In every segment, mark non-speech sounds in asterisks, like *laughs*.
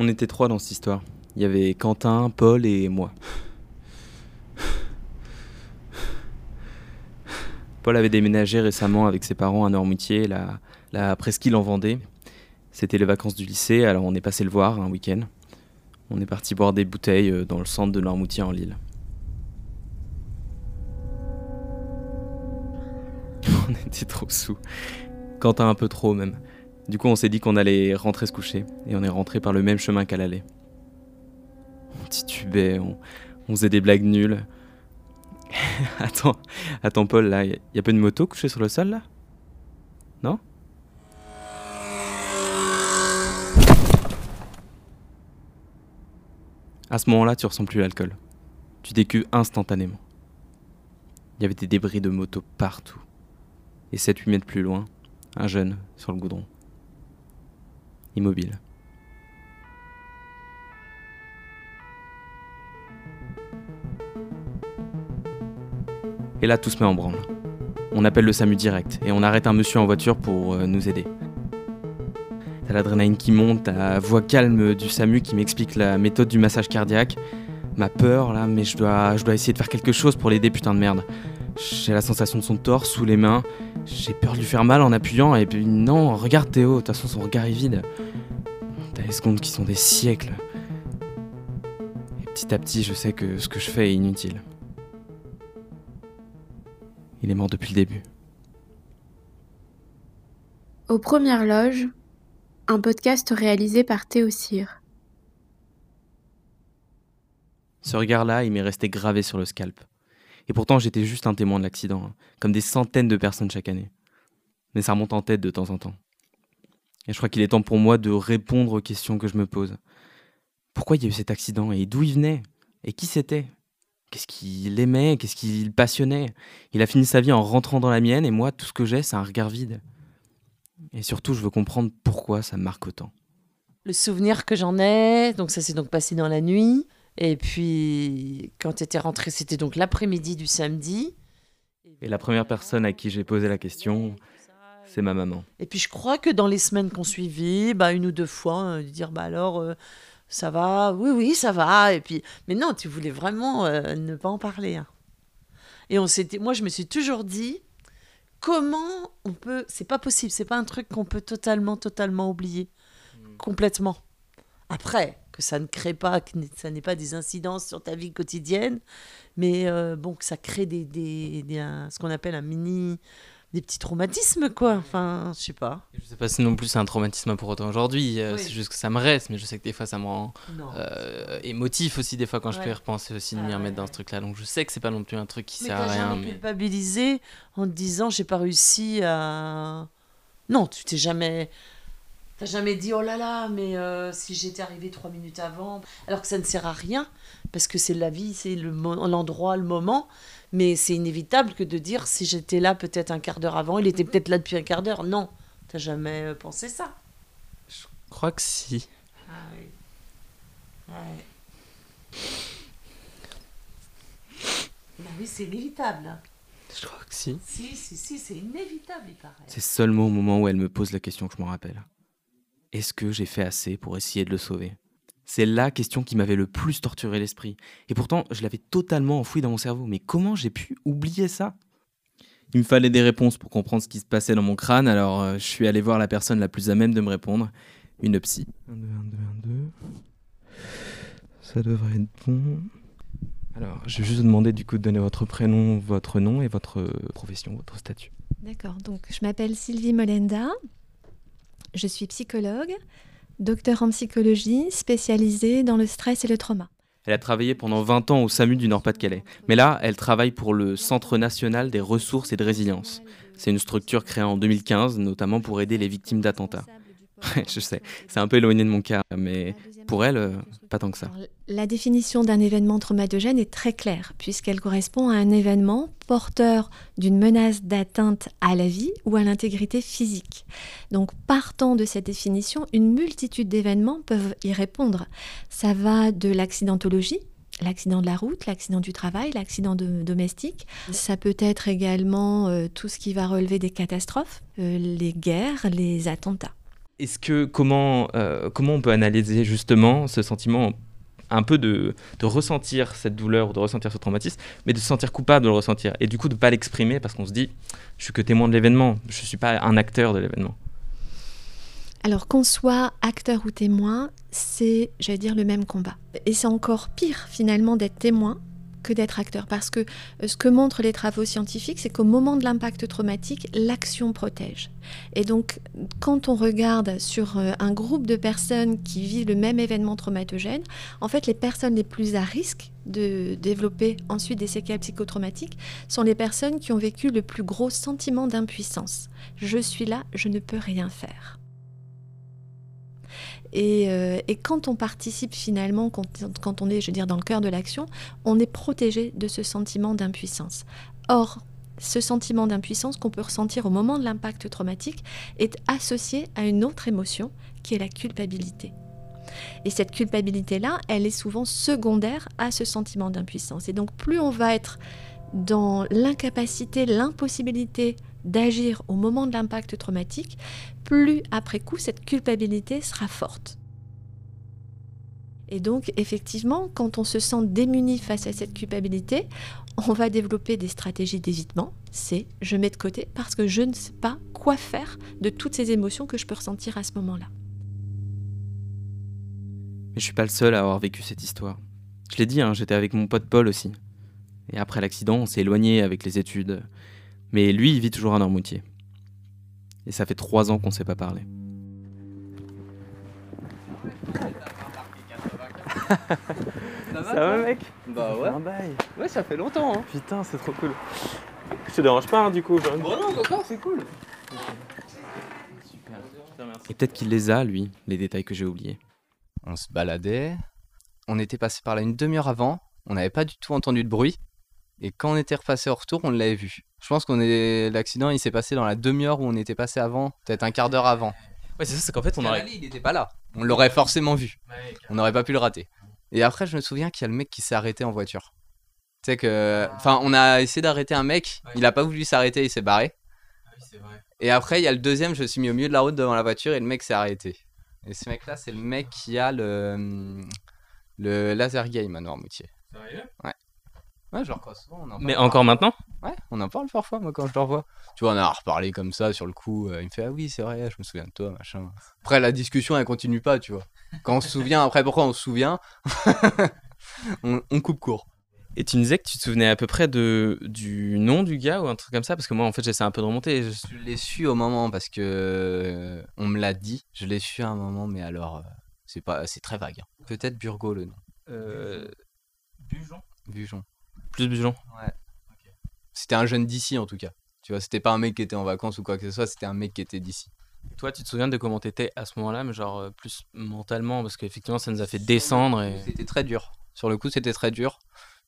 On était trois dans cette histoire. Il y avait Quentin, Paul et moi. Paul avait déménagé récemment avec ses parents à Normoutier, la, la presqu'île en Vendée. C'était les vacances du lycée, alors on est passé le voir un week-end. On est parti boire des bouteilles euh, dans le centre de Normoutier en Lille. *laughs* on était trop sous. Quentin un peu trop même. Du coup on s'est dit qu'on allait rentrer se coucher, et on est rentré par le même chemin qu'à l'aller. On titubait, on, on faisait des blagues nulles. *laughs* attends, attends Paul, là, y a pas une moto couchée sur le sol là? Non? À ce moment-là, tu ressens plus l'alcool. Tu décuves instantanément. Il y avait des débris de moto partout. Et 7-8 mètres plus loin, un jeune sur le goudron. Et là, tout se met en branle. On appelle le SAMU direct et on arrête un monsieur en voiture pour euh, nous aider. T'as l'adrénaline qui monte, la voix calme du SAMU qui m'explique la méthode du massage cardiaque. Ma peur là, mais je dois, je dois essayer de faire quelque chose pour l'aider, putain de merde. J'ai la sensation de son torse sous les mains. J'ai peur de lui faire mal en appuyant et puis non, regarde Théo, de toute façon son regard est vide. T'as les secondes qui sont des siècles. Et petit à petit, je sais que ce que je fais est inutile. Il est mort depuis le début. Aux premières loges, un podcast réalisé par Théo Cyr. Ce regard-là, il m'est resté gravé sur le scalp. Et pourtant, j'étais juste un témoin de l'accident, hein, comme des centaines de personnes chaque année. Mais ça remonte en tête de temps en temps. Et je crois qu'il est temps pour moi de répondre aux questions que je me pose. Pourquoi il y a eu cet accident et d'où il venait? Et qui c'était? Qu'est-ce qu'il aimait? Qu'est-ce qu'il passionnait? Il a fini sa vie en rentrant dans la mienne et moi, tout ce que j'ai, c'est un regard vide. Et surtout, je veux comprendre pourquoi ça marque autant. Le souvenir que j'en ai, donc ça s'est donc passé dans la nuit. Et puis, quand tu étais rentré, c'était donc l'après-midi du samedi. Et la première personne à qui j'ai posé la question, c'est ma maman. Et puis, je crois que dans les semaines qu'on suivit, bah, une ou deux fois, euh, dire bah alors, euh, ça va? Oui, oui, ça va. Et puis, mais non, tu voulais vraiment euh, ne pas en parler. hein. Et on s'était, moi, je me suis toujours dit, comment on peut C'est pas possible. C'est pas un truc qu'on peut totalement, totalement oublier, complètement. Après, que ça ne crée pas, que ça n'ait pas des incidences sur ta vie quotidienne, mais euh, bon, que ça crée des, des, des- un- ce qu'on appelle un mini, des petits traumatismes, quoi. Enfin, je sais pas. Je sais pas si non plus c'est un traumatisme pour autant aujourd'hui, euh, Oui. c'est juste que ça me reste, mais je sais que des fois ça me rend euh, émotif aussi, des fois quand je peux y repenser aussi de Ah m'y ouais, remettre dans ouais. ce truc-là. Donc je sais que c'est pas non plus un truc qui Mais sert à rien. jamais Mais... culpabilisé en te disant j'ai pas réussi à. Non, tu t'es jamais. T'as jamais dit oh là là, mais euh, si j'étais arrivé trois minutes avant. Alors que ça ne sert à rien, parce que c'est la vie, c'est le l'endroit, le moment. Mais c'est inévitable que de dire si j'étais là peut-être un quart d'heure avant, il était peut-être là depuis un quart d'heure. Non, t'as jamais euh, pensé ça. Je crois que si. Ah oui. Ouais. Bah oui, c'est inévitable. Je crois que si. Si, si, si, c'est inévitable, il paraît. C'est seulement au moment où elle me pose la question que je m'en rappelle. Est-ce que j'ai fait assez pour essayer de le sauver? C'est la question qui m'avait le plus torturé l'esprit. Et pourtant, je l'avais totalement enfoui dans mon cerveau. Mais comment j'ai pu oublier ça? Il me fallait des réponses pour comprendre ce qui se passait dans mon crâne, alors euh, je suis allé voir la personne la plus à même de me répondre, une psy. 1, 2, 1, 2, 1, 2. Ça devrait être bon. Alors, je vais juste vous demander du coup de donner votre prénom, votre nom et votre profession, votre statut. D'accord, donc je m'appelle Sylvie Molenda, je suis psychologue, docteur en psychologie, spécialisée dans le stress et le trauma. Elle a travaillé pendant 20 ans au SAMU du Nord-Pas-de-Calais. Mais là, elle travaille pour le Centre national des ressources et de résilience. C'est une structure créée en 2015, notamment pour aider les victimes d'attentats. Je sais, c'est un peu éloigné de mon cas, mais pour elle, euh, pas tant que ça. La définition d'un événement traumatogène est très claire, puisqu'elle correspond à un événement porteur d'une menace d'atteinte à la vie ou à l'intégrité physique. Donc, partant de cette définition, une multitude d'événements peuvent y répondre. Ça va de l'accidentologie, l'accident de la route, l'accident du travail, l'accident de- domestique. Ça peut être également euh, tout ce qui va relever des catastrophes, euh, les guerres, les attentats. Est-ce que comment, euh, comment on peut analyser justement ce sentiment un peu de, ressentir cette douleur ou de ressentir ce traumatisme, mais de se sentir coupable de le ressentir et du coup de ne pas l'exprimer parce qu'on se dit je suis que témoin de l'événement, je ne suis pas un acteur de l'événement? Alors qu'on soit acteur ou témoin, c'est, j'allais dire, le même combat. Et c'est encore pire finalement d'être témoin que d'être acteur. Parce que euh, ce que montrent les travaux scientifiques, c'est qu'au moment de l'impact traumatique, l'action protège. Et donc, quand on regarde sur euh, un groupe de personnes qui vivent le même événement traumatogène, en fait, les personnes les plus à risque de développer ensuite des séquelles psychotraumatiques sont les personnes qui ont vécu le plus gros sentiment d'impuissance. Je suis là, je ne peux rien faire. Euh, et, quand on participe finalement, quand, on est, je veux dire, dans le cœur de l'action, on est protégé de ce sentiment d'impuissance. Or, ce sentiment d'impuissance qu'on peut ressentir au moment de l'impact traumatique est associé à une autre émotion qui est la culpabilité. Et cette culpabilité-là, elle est souvent secondaire à ce sentiment d'impuissance. Et donc plus on va être dans l'incapacité, l'impossibilité d'agir au moment de l'impact traumatique, plus après coup cette culpabilité sera forte. Et donc effectivement, quand on se sent démuni face à cette culpabilité, on va développer des stratégies d'évitement. C'est je mets de côté parce que je ne sais pas quoi faire de toutes ces émotions que je peux ressentir à ce moment-là. Mais je suis pas le seul à avoir vécu cette histoire. Je l'ai dit, hein, j'étais avec mon pote Paul aussi. Et après l'accident, on s'est éloigné avec les études. Mais lui, il vit toujours à Normoutier. Et ça fait trois ans qu'on ne s'est pas parlé. ça, va, mec Bah ouais. Ouais, ça fait longtemps. Hein. Putain, c'est trop cool. Je te dérange pas hein, du coup. Bon non, d'accord, c'est cool. Super. Et peut-être qu'il les a, lui, les détails que j'ai oubliés. On se baladait. On était passé par là une demi-heure avant. On n'avait pas du tout entendu de bruit. Et quand on était repassé au retour, on l'avait vu. Je pense qu'on est l'accident, il s'est passé dans la demi-heure où on était passé avant, peut-être un quart d'heure avant. Ouais, c'est ça, c'est qu'en fait on aurait. il n'était pas là. On l'aurait forcément vu. on n'aurait pas pu le rater. Et après, je me souviens qu'il y a le mec qui s'est arrêté en voiture. Tu sais que, enfin, on a essayé d'arrêter un mec, il a pas voulu s'arrêter, il s'est barré. Ah et après, il y a le deuxième, je me suis mis au milieu de la route devant la voiture et le mec s'est arrêté. Et ce mec-là, c'est le mec qui a le le laser game à Noirmoutier. Sérieux? Ouais. Ouais, je le recroise souvent. On en Mais encore maintenant Ouais, on en parle parfois, moi, quand je le revois. Tu vois, on a reparlé comme ça sur le coup. Euh, il me fait Ah oui, c'est vrai, je me souviens de toi, machin. Après, la discussion, elle continue pas, tu vois. Quand on se souvient, après, pourquoi on se souvient *laughs* on, coupe court. Et tu me disais que tu te souvenais à peu près de, du nom du gars ou un truc comme ça Parce que moi, en fait, j'essaie un peu de remonter. Je, l'ai su au moment parce que euh, on me l'a dit. Je l'ai su à un moment, mais alors, euh, c'est pas, c'est très vague. Hein. Peut-être Burgo le nom. Euh... Bujon Bujon. Plus Bujon Ouais. C'était un jeune d'ici en tout cas. Tu vois, c'était pas un mec qui était en vacances ou quoi que ce soit, c'était un mec qui était d'ici. Toi, tu te souviens de comment t'étais à ce moment-là, mais genre euh, plus mentalement, parce qu'effectivement, ça nous a fait descendre. Et... C'était très dur. Sur le coup, c'était très dur.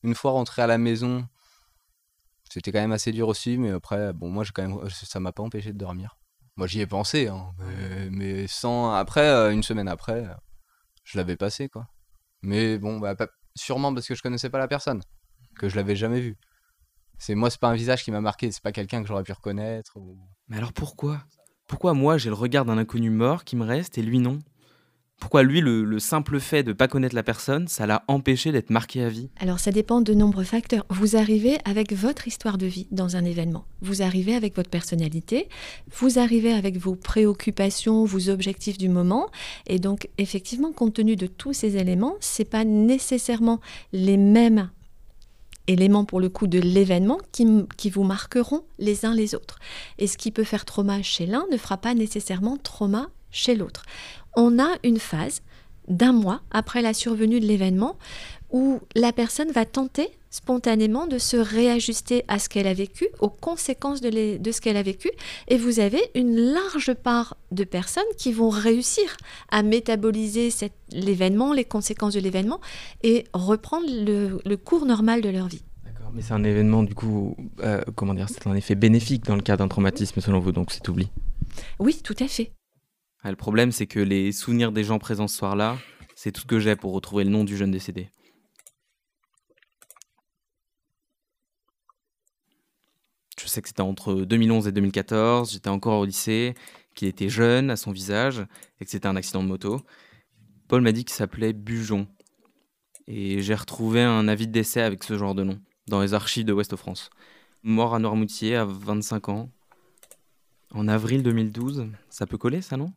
Une fois rentré à la maison, c'était quand même assez dur aussi, mais après, bon, moi, quand même, ça m'a pas empêché de dormir. Moi, j'y ai pensé, hein, mais, sans. Après, euh, une semaine après, je l'avais passé, quoi. Mais bon, bah, sûrement parce que je connaissais pas la personne, que je l'avais jamais vu. C'est moi, c'est pas un visage qui m'a marqué, c'est pas quelqu'un que j'aurais pu reconnaître. Mais alors pourquoi? Pourquoi moi j'ai le regard d'un inconnu mort qui me reste et lui non? Pourquoi lui, le, simple fait de ne pas connaître la personne, ça l'a empêché d'être marqué à vie? Alors ça dépend de nombreux facteurs. Vous arrivez avec votre histoire de vie dans un événement. Vous arrivez avec votre personnalité, vous arrivez avec vos préoccupations, vos objectifs du moment. Et donc effectivement, compte tenu de tous ces éléments, ce n'est pas nécessairement les mêmes éléments pour le coup de l'événement qui, qui, vous marqueront les uns les autres. Et ce qui peut faire trauma chez l'un ne fera pas nécessairement trauma chez l'autre on a une phase d'un mois après la survenue de l'événement où la personne va tenter spontanément de se réajuster à ce qu'elle a vécu, aux conséquences de, ce qu'elle a vécu, et vous avez une large part de personnes qui vont réussir à métaboliser l'événement, les conséquences de l'événement, et reprendre le, cours normal de leur vie. D'accord, mais c'est un événement du coup, euh, comment dire, c'est un effet bénéfique dans le cas d'un traumatisme selon vous, donc c'est oubli? Oui, tout à fait. Ah, le problème, c'est que les souvenirs des gens présents ce soir-là, c'est tout ce que j'ai pour retrouver le nom du jeune décédé. Je sais que c'était entre 2011 et 2014, j'étais encore au lycée. qu'il était jeune à son visage et que c'était un accident de moto. Paul m'a dit qu'il s'appelait Bujon. Et j'ai retrouvé un avis de décès avec ce genre de nom dans les archives de Ouest-France. Mort à Noirmoutier à 25 ans. En avril 2012. Ça peut coller ça, non?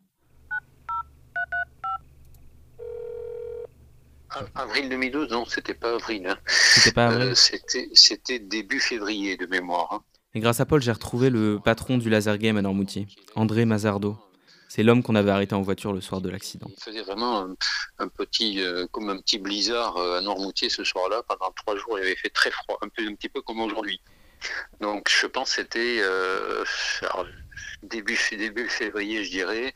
Avril 2012, non, c'était pas avril. hein. C'était pas avril Euh, c'était, début février de mémoire. hein. Et grâce à Paul, j'ai retrouvé le patron du laser game à Noirmoutier, André Mazardo. C'est l'homme qu'on avait arrêté en voiture le soir de l'accident. Il faisait vraiment un, petit, euh, comme un petit blizzard euh, à Noirmoutier ce soir-là. Pendant trois jours, il avait fait très froid, un, peu, un petit peu comme aujourd'hui. Donc, je pense que c'était euh, début, février, je dirais.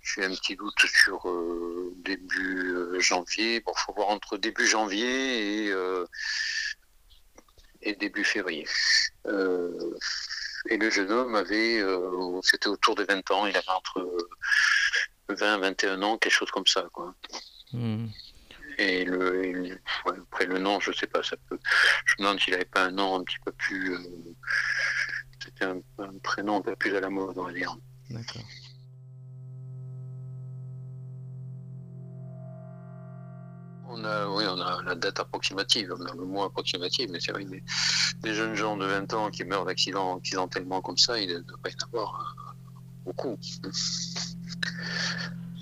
J'ai un petit doute sur début janvier. Bon, faut voir entre début janvier et, et début février. Euh, et le jeune homme avait, euh, c'était autour de 20 ans, il avait entre 20 21 ans, quelque chose comme ça. Quoi. Hmm. Et le, et le- ouais, après le nom, je sais pas, ça peut. Je me demande s'il n'avait pas un nom un petit peu plus. euh, c'était un, un prénom un peu plus à la mode, on va dire. D'accord. On a, oui, on a la date approximative, on a le mois approximatif, mais c'est vrai que des, des jeunes gens de 20 ans qui meurent d'accident accidentellement comme ça, il ne doit pas y en avoir euh, beaucoup.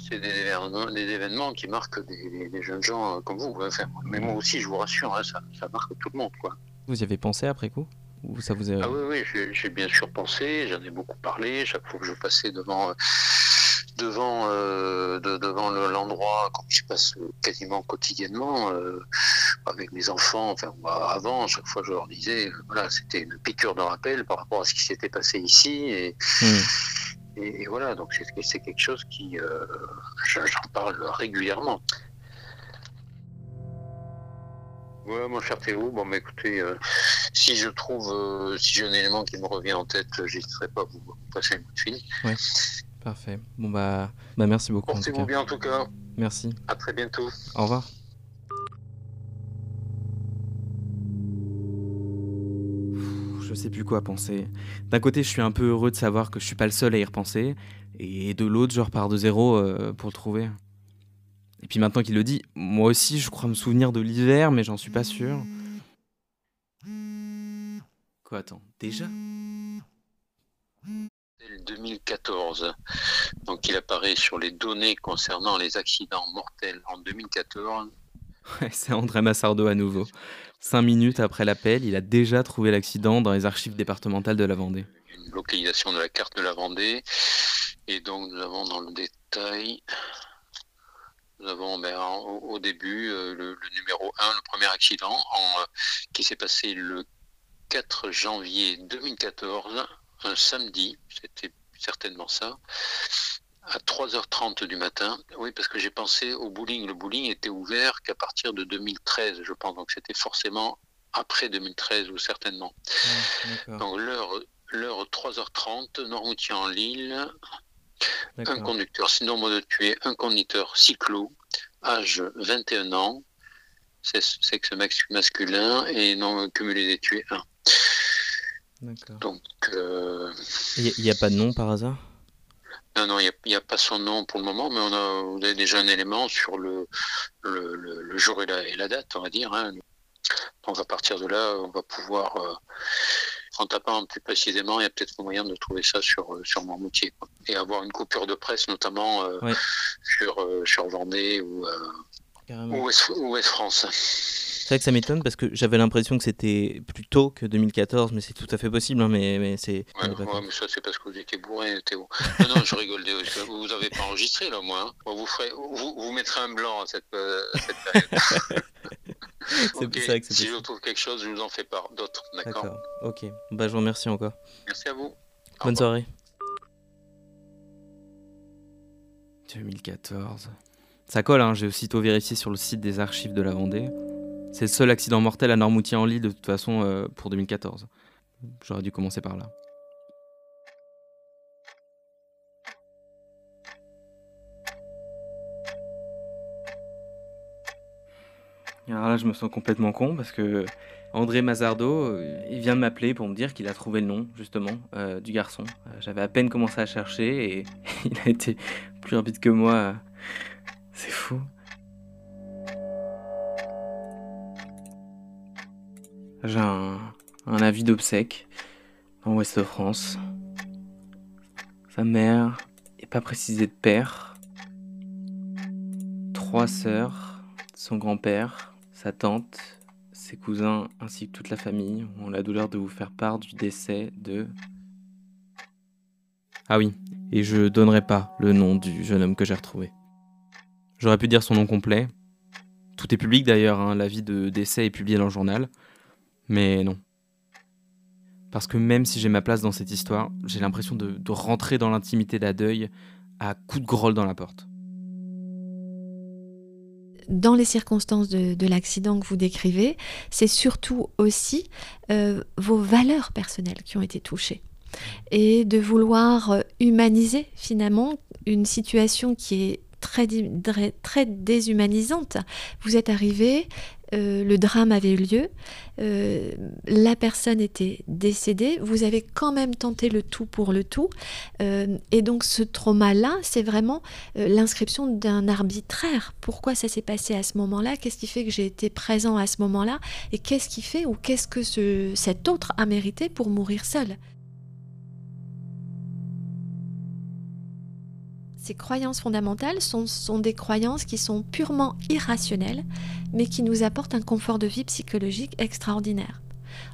C'est des événements, des événements qui marquent des, jeunes gens comme vous. Enfin, mais moi aussi, je vous rassure, hein, ça, ça marque tout le monde. Quoi. Vous y avez pensé après coup? Ou ça vous a... Ah oui, oui, j'ai- j'ai bien sûr pensé, j'en ai beaucoup parlé, chaque fois que je passais devant, euh, devant, euh, de- devant le- l'endroit, comme je passe quasiment quotidiennement, euh, avec mes enfants, enfin moi, avant, chaque fois je leur disais, euh, voilà, c'était une piqûre de rappel par rapport à ce qui s'était passé ici, et, Hmm. et, et voilà, donc c'est c'est quelque chose qui, euh, je- j'en parle régulièrement. Ouais, mon cher Théo, bon, bah, écoutez, euh, si je trouve, euh, si j'ai un élément qui me revient en tête, j'hésiterai pas à vous passer un coup de fil. Parfait. Bon bah, bah merci beaucoup Portez-vous bien en tout cas. Merci. À très bientôt. Au revoir. Je sais plus quoi penser. D'un côté, je suis un peu heureux de savoir que je suis pas le seul à y repenser, et de l'autre, je repars de zéro euh, pour le trouver. Et puis maintenant qu'il le dit, moi aussi, je crois me souvenir de l'hiver, mais j'en suis pas sûr. Quoi, attends, déjà? C'est le 2014. Donc il apparaît sur les données concernant les accidents mortels en 2014. Ouais, c'est André Massardo à nouveau. Cinq minutes après l'appel, il a déjà trouvé l'accident dans les archives départementales de la Vendée. Une localisation de la carte de la Vendée. Et donc nous avons dans le détail, nous avons ben, en- au, au début euh, le, le numéro 1, le premier accident en, euh, qui s'est passé le 4 janvier 2014, un samedi, c'était certainement ça, à 3h30 du matin. Oui, parce que j'ai pensé au bowling. Le bowling était ouvert qu'à partir de 2013, je pense. Donc c'était forcément après 2013 ou certainement. Donc l'heure, l'heure 3h30, Normoutier en Lille, un conducteur nombre de tués, un conducteur cyclo, âge 21 ans, sexe masculin et non cumulé des tués 1. D'accord. Donc euh, Il n'y a, pas de nom par hasard? Non, non, il n'y a, pas son nom pour le moment, mais on a, vous avez déjà un élément sur le, le, le- le jour et la, et la date, on va dire. hein. Donc à partir de là, on va pouvoir, euh, en tapant plus précisément, il y a peut-être moyen de trouver ça sur, euh, sur Marmoutier. quoi. Et avoir une coupure de presse, notamment euh, Ouais. sur, euh, sur Vendée ou, euh, Carrément. ou Ouest, ou Ouest France. C'est vrai que ça m'étonne parce que j'avais l'impression que c'était plus tôt que 2014, mais c'est tout à fait possible. hein, mais, mais c'est. Ouais, mais ça, c'est parce que vous étiez bourré, Théo. Non, non, je rigole, que Vous n'avez pas enregistré, là, moi. hein. Vous, ferez, vous, vous mettrez un blanc à cette, euh, cette période. *laughs* C'est Ok, c'est vrai que c'est Si je trouve quelque chose, je vous en fais part. D'autres, d'accord D'accord. Ok. Bah, je vous remercie encore. Merci à vous. Bonne soirée. 2014. Ça colle, hein, j'ai aussitôt vérifié sur le site des archives de la Vendée. C'est le seul accident mortel à Normoutier en Lille de toute façon euh, pour 2014. J'aurais dû commencer par là. Alors là, je me sens complètement con parce que André Mazardo, euh, il vient de m'appeler pour me dire qu'il a trouvé le nom, justement, euh, du garçon. J'avais à peine commencé à chercher et *laughs* il a été plus rapide que moi. C'est fou. J'ai un, avis d'obsèques en Ouest France. Sa mère est pas précisée de père. Trois sœurs, son grand-père, sa tante, ses cousins ainsi que toute la famille ont la douleur de vous faire part du décès de... Ah oui, et je donnerai pas le nom du jeune homme que j'ai retrouvé. J'aurais pu dire son nom complet. Tout est public d'ailleurs, hein, l'avis de décès est publié dans le journal. Mais non. Parce que même si j'ai ma place dans cette histoire, j'ai l'impression de, rentrer dans l'intimité d'un à coups de grolle dans la porte. Dans les circonstances de, de l'accident que vous décrivez, c'est surtout aussi euh, vos valeurs personnelles qui ont été touchées. Et de vouloir euh, humaniser finalement une situation qui est très, très, déshumanisante. Vous êtes arrivé, euh, le drame avait eu lieu, euh, la personne était décédée, vous avez quand même tenté le tout pour le tout, euh, et donc ce trauma-là, c'est vraiment l'inscription d'un arbitraire. Pourquoi ça s'est passé à ce moment-là? Qu'est-ce qui fait que j'ai été présent à ce moment-là? Et qu'est-ce qui fait ou qu'est-ce que ce, cet autre a mérité pour mourir seul? Ces croyances fondamentales sont, des croyances qui sont purement irrationnelles, mais qui nous apportent un confort de vie psychologique extraordinaire.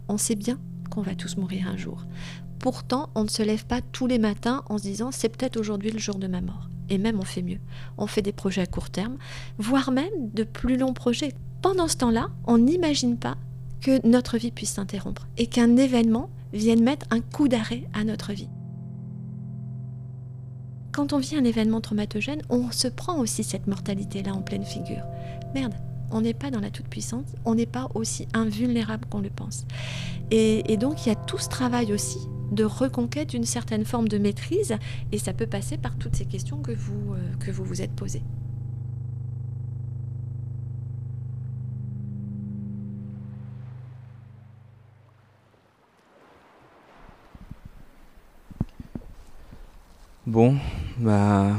On sait bien qu'on va tous mourir un jour. Pourtant, on ne se lève pas tous les matins en se disant c'est peut-être aujourd'hui le jour de ma mort. Et même on fait mieux. On fait des projets à court terme, voire même de plus longs projets. Pendant ce temps-là, on n'imagine pas que notre vie puisse s'interrompre et qu'un événement vienne mettre un coup d'arrêt à notre vie quand on vit un événement traumatogène, on se prend aussi cette mortalité-là en pleine figure. Merde, on n'est pas dans la toute-puissance, on n'est pas aussi invulnérable qu'on le pense. Et, donc il y a tout ce travail aussi de reconquête d'une certaine forme de maîtrise, et ça peut passer par toutes ces questions que vous euh, que vous, vous êtes posées. Bon, bah.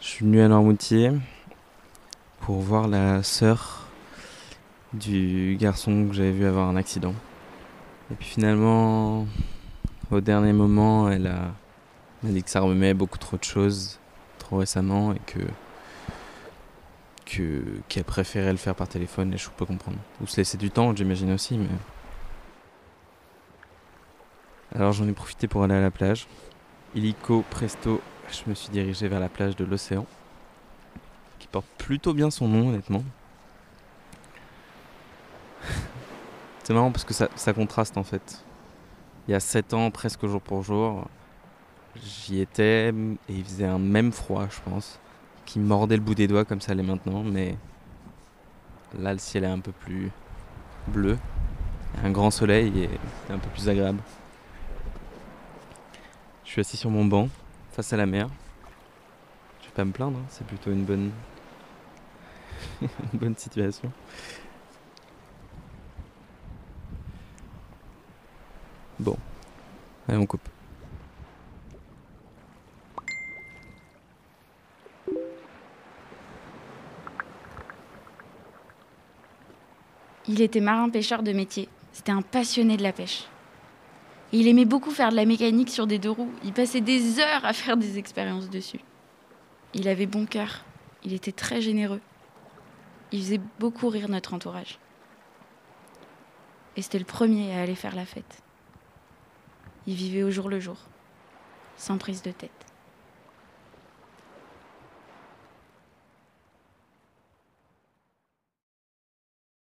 Je suis venu à Normoutier pour voir la sœur du garçon que j'avais vu avoir un accident. Et puis finalement, au dernier moment, elle a m'a dit que ça remet beaucoup trop de choses trop récemment et que que qu'elle préférait le faire par téléphone et je peux comprendre. Ou se laisser du temps, j'imagine aussi, mais. Alors j'en ai profité pour aller à la plage. Illico presto, je me suis dirigé vers la plage de l'océan, qui porte plutôt bien son nom honnêtement. *laughs* C'est marrant parce que ça, contraste en fait. Il y a 7 ans, presque jour pour jour, j'y étais et il faisait un même froid, je pense, qui mordait le bout des doigts comme ça l'est maintenant, mais là le ciel est un peu plus bleu, un grand soleil et un peu plus agréable. Je suis assis sur mon banc, face à la mer. Je vais pas me plaindre, hein. c'est plutôt une bonne... *laughs* une bonne situation. Bon, allez on coupe. Il était marin-pêcheur de métier. C'était un passionné de la pêche. Il aimait beaucoup faire de la mécanique sur des deux roues. Il passait des heures à faire des expériences dessus. Il avait bon cœur. Il était très généreux. Il faisait beaucoup rire notre entourage. Et c'était le premier à aller faire la fête. Il vivait au jour le jour, sans prise de tête.